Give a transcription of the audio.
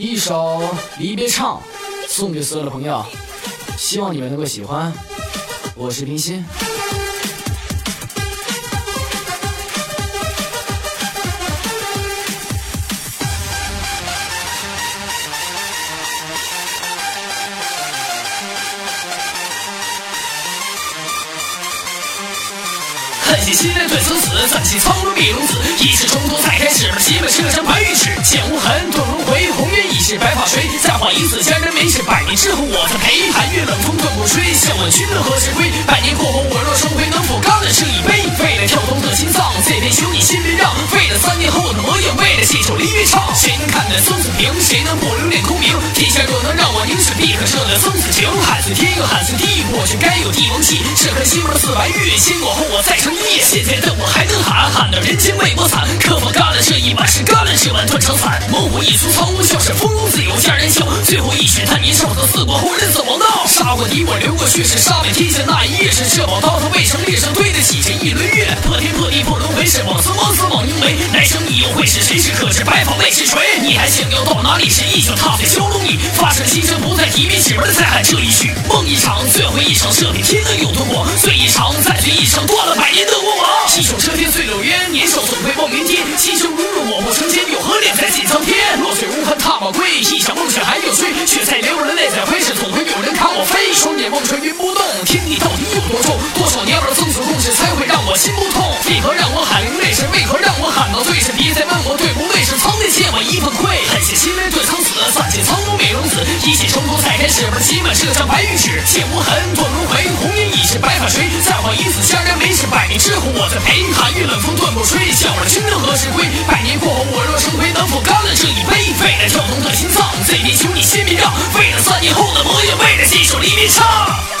一首离别唱，送给所有的朋友，希望你们能够喜欢。我是冰心。恨血心人对生死，zan 起苍龙灭龙子，一世冲突才开始，基本车上垂，再画一次佳人没事，百年之后我再陪。寒月冷风断不吹，笑问君能何时归？百年过后我若重回，能否干了这一杯？为了跳动的心脏，这杯酒你先别让。为了三年后的模样，为了这首离别唱，谁能看得生死平？谁能不留恋空明？天下若能让我凝视，必可舍得生死情。汉似天，汉似地，我却该有帝王气。这颗心如似白玉，仙过后我再成。现在的我还能喊，喊到人间为我惨。可否干了这一碗，是干了这碗断肠散。猛虎一出苍梧，笑是风中自有佳人笑。最后一曲叹年少，和四国后人怎么闹？杀过敌我流过血，是杀遍天下那一夜，是这把刀，他未曾烈上对得起这一轮月。破天破地破轮回，是枉死枉死枉应为。来生你又会是谁？是可知白发为谁垂？你还想要到哪里？是一脚踏在蛟龙里，发誓今生不再提笔，指纹再喊这一曲。梦一场，最后一场，这遍天血，在流人泪在挥，是总会有人看我飞。双眼望穿云不动，天地到底有多重？多少年儿生死共事，才会让我心不痛？为何让我喊流泪？是为何让我喊到醉？是别再问我对不对？是苍天欠我一份愧。恨血心人对苍死，暂借苍龙美龙子，一切从头再开始，把几满这张白玉纸，剑无痕断轮回，红颜已是白发垂。再画一次佳人没事，百年之后我再陪。寒月冷风断不吹，笑了君能何时归？百年过后我若成灰，能否干了这一为了跳动的心脏，这杯酒你先别让。为了三年后的模样，为了这首黎明唱。